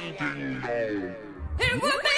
Thing now.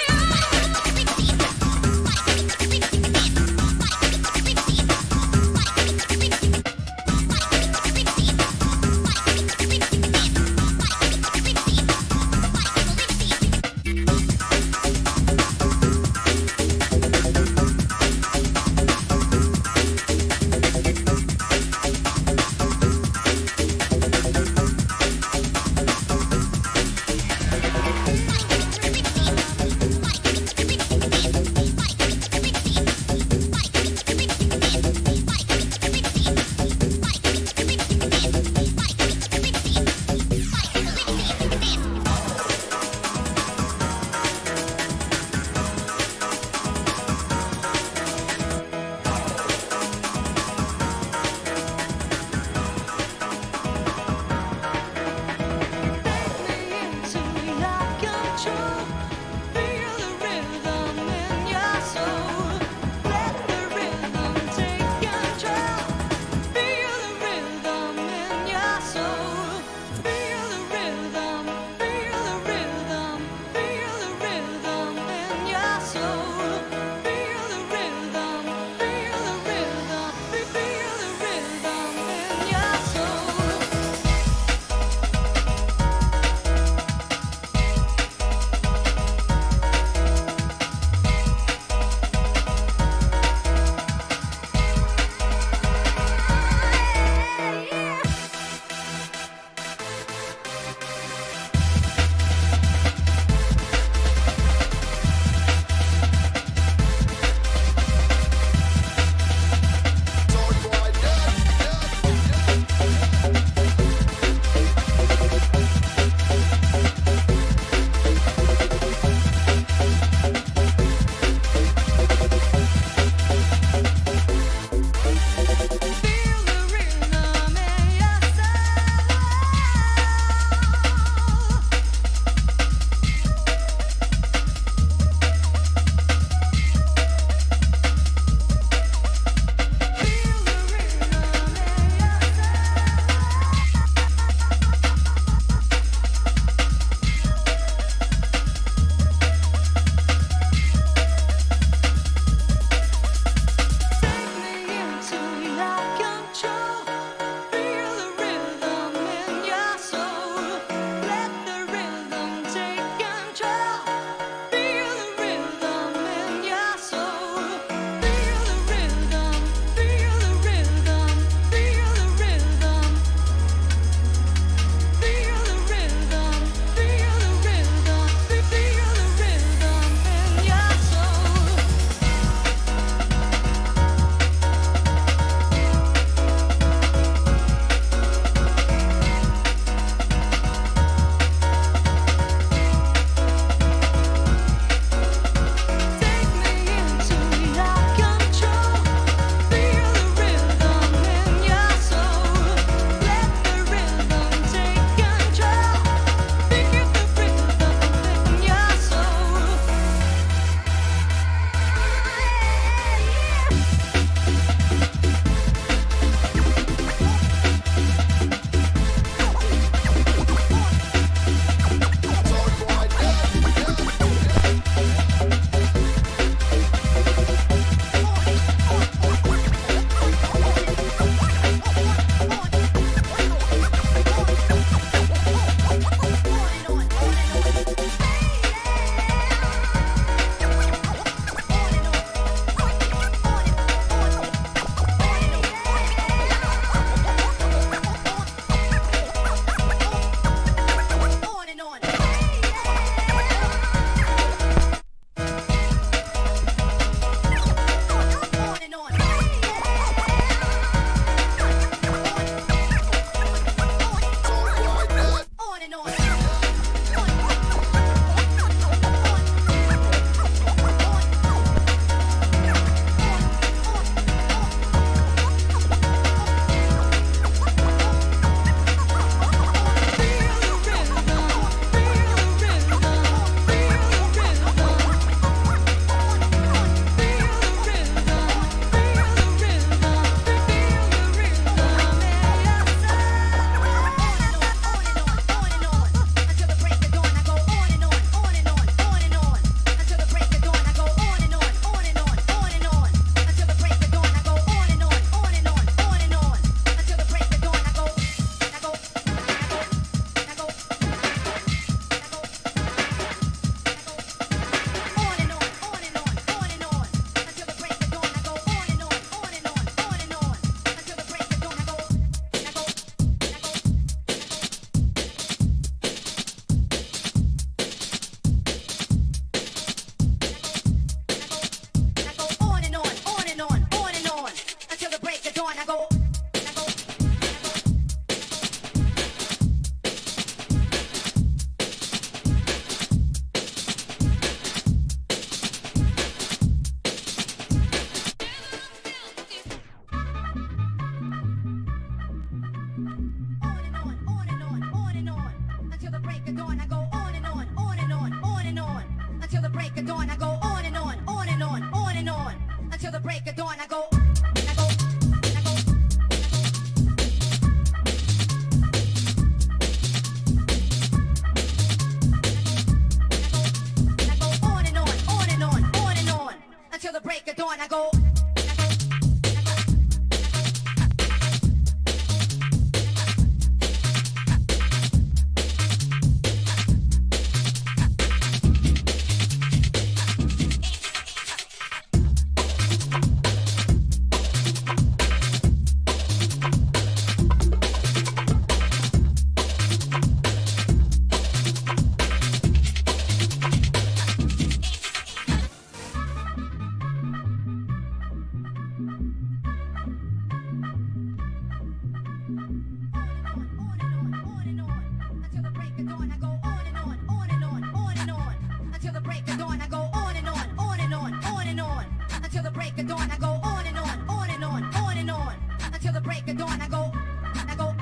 Until the break of dawn, I go, I go,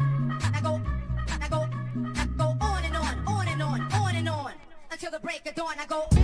I go, I go, I go on and on, on and on, on and on. Until the break of dawn, I go.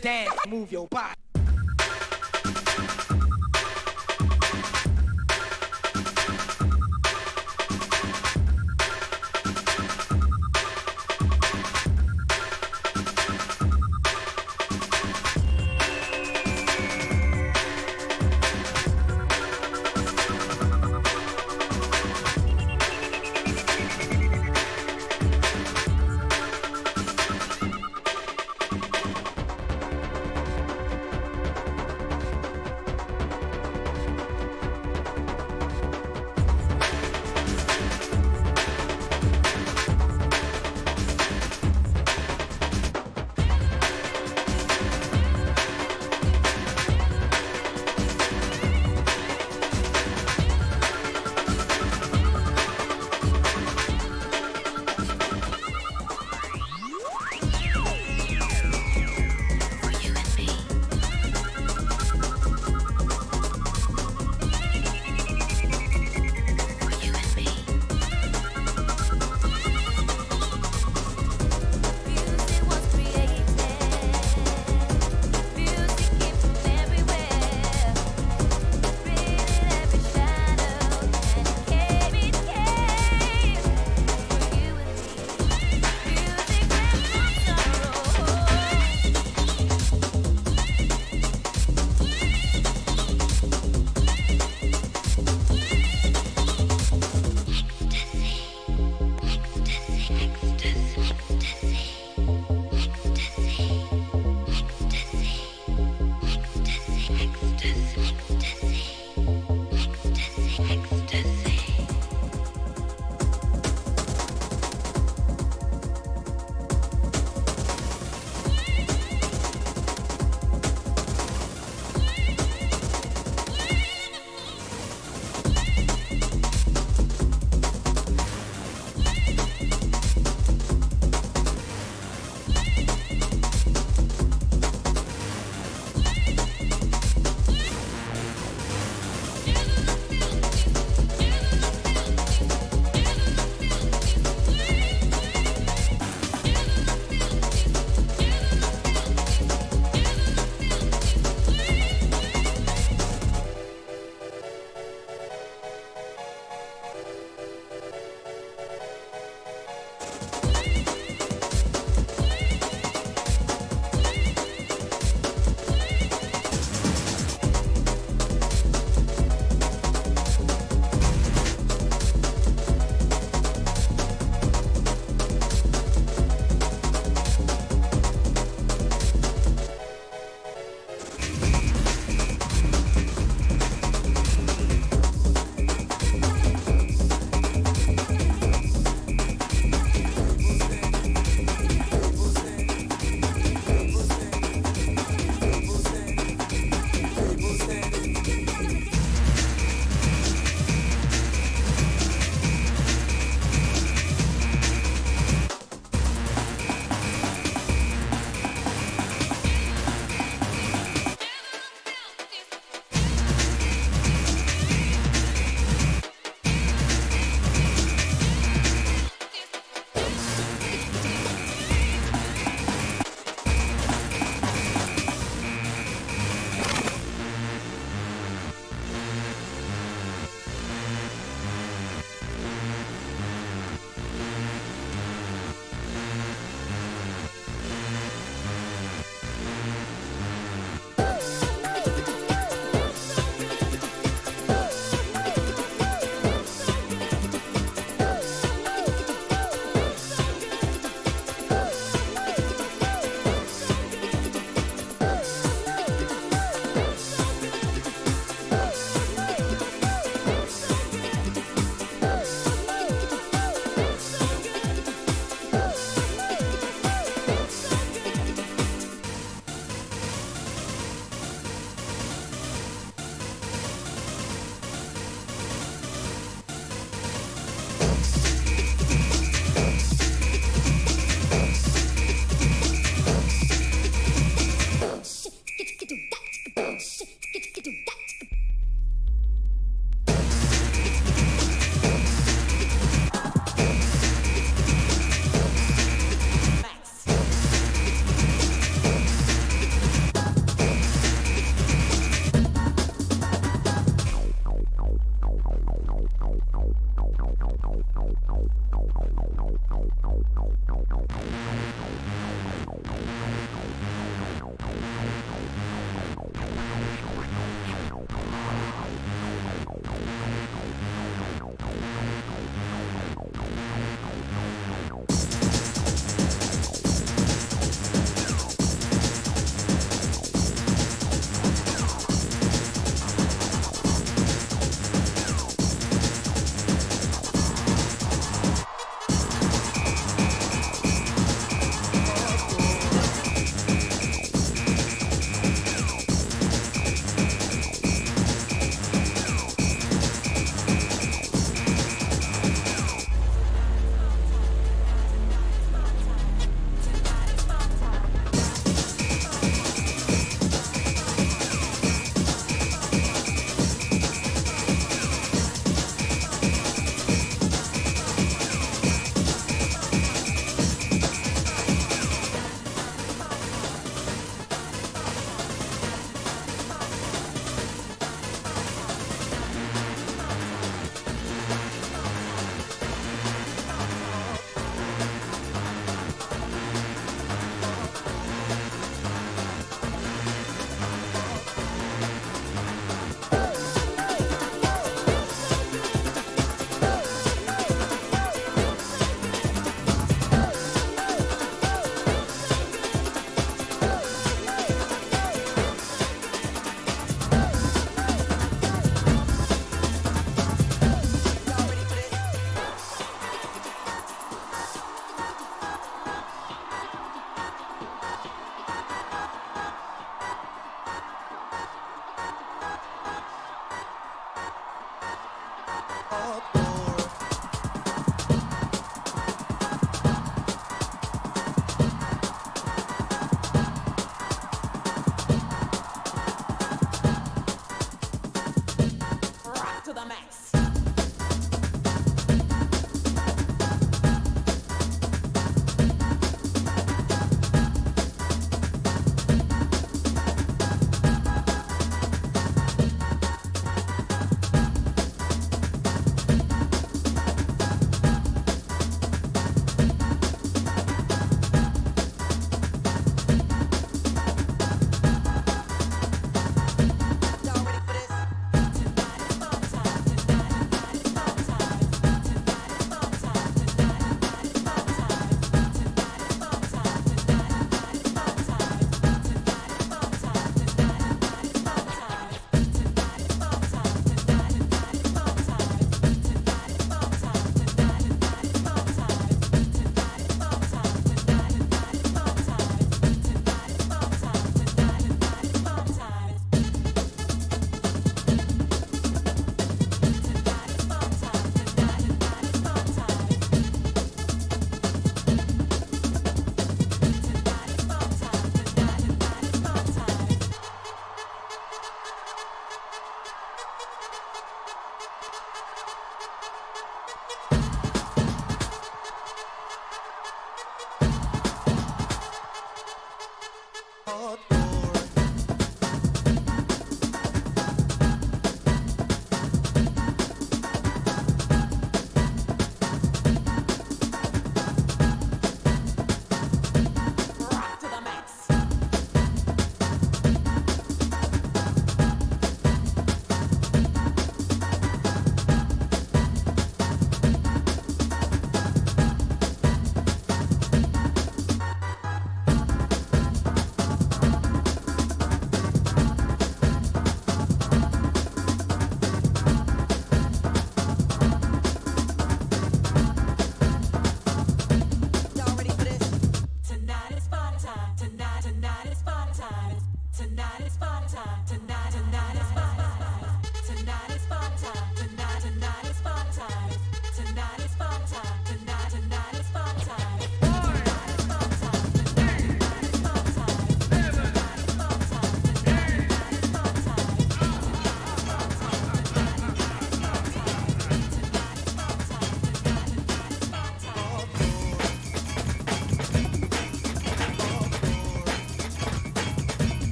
Dance, move your body.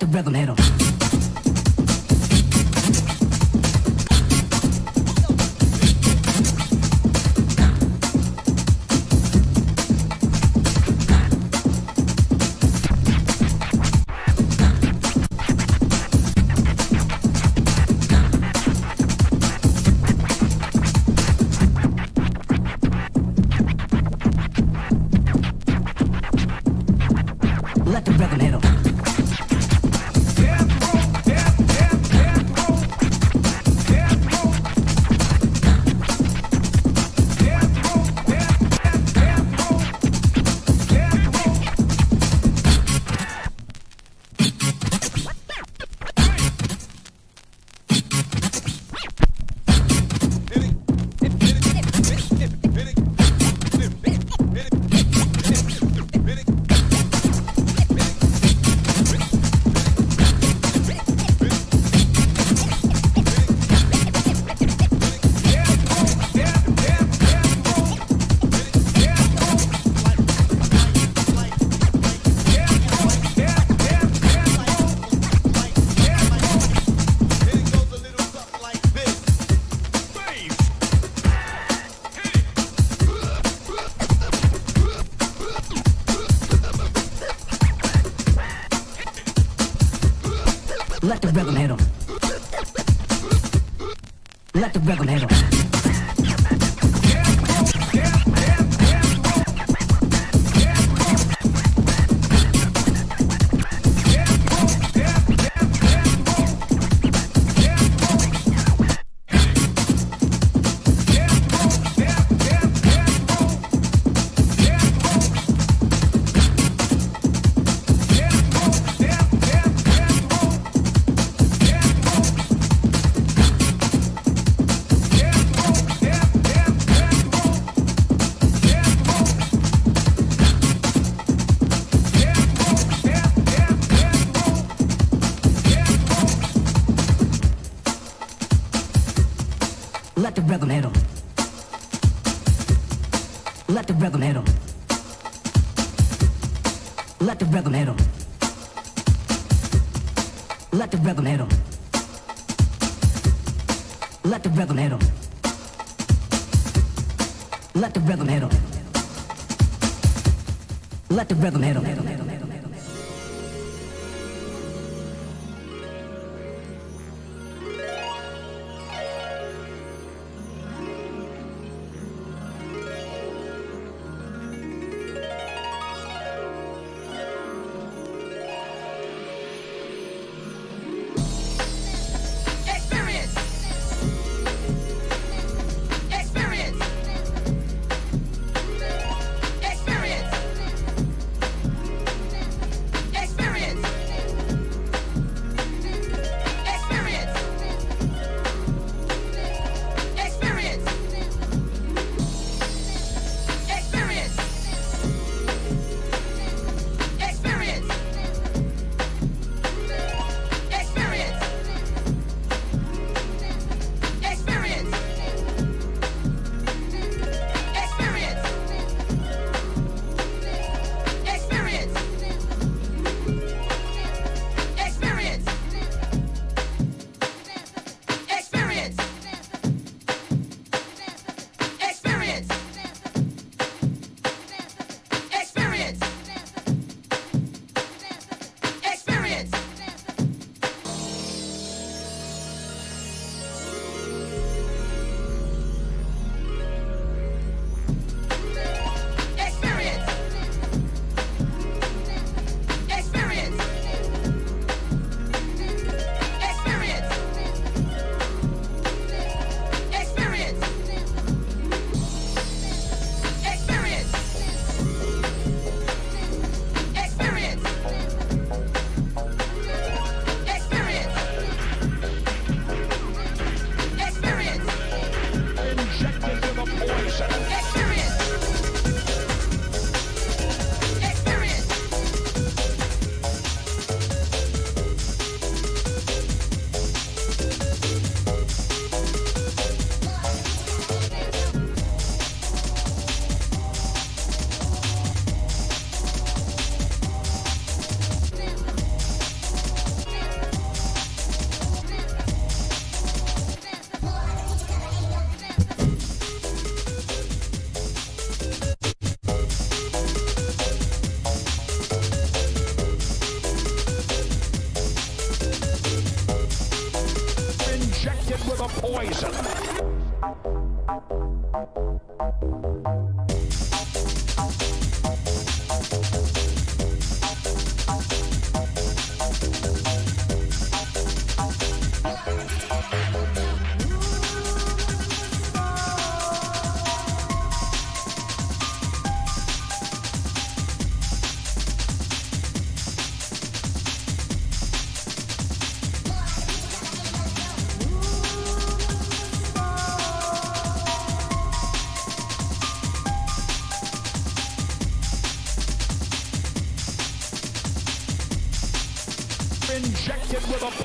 The rhythm.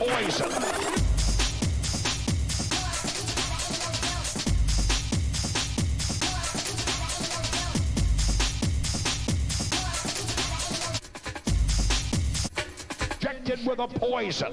Poison. With a poison.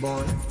Born.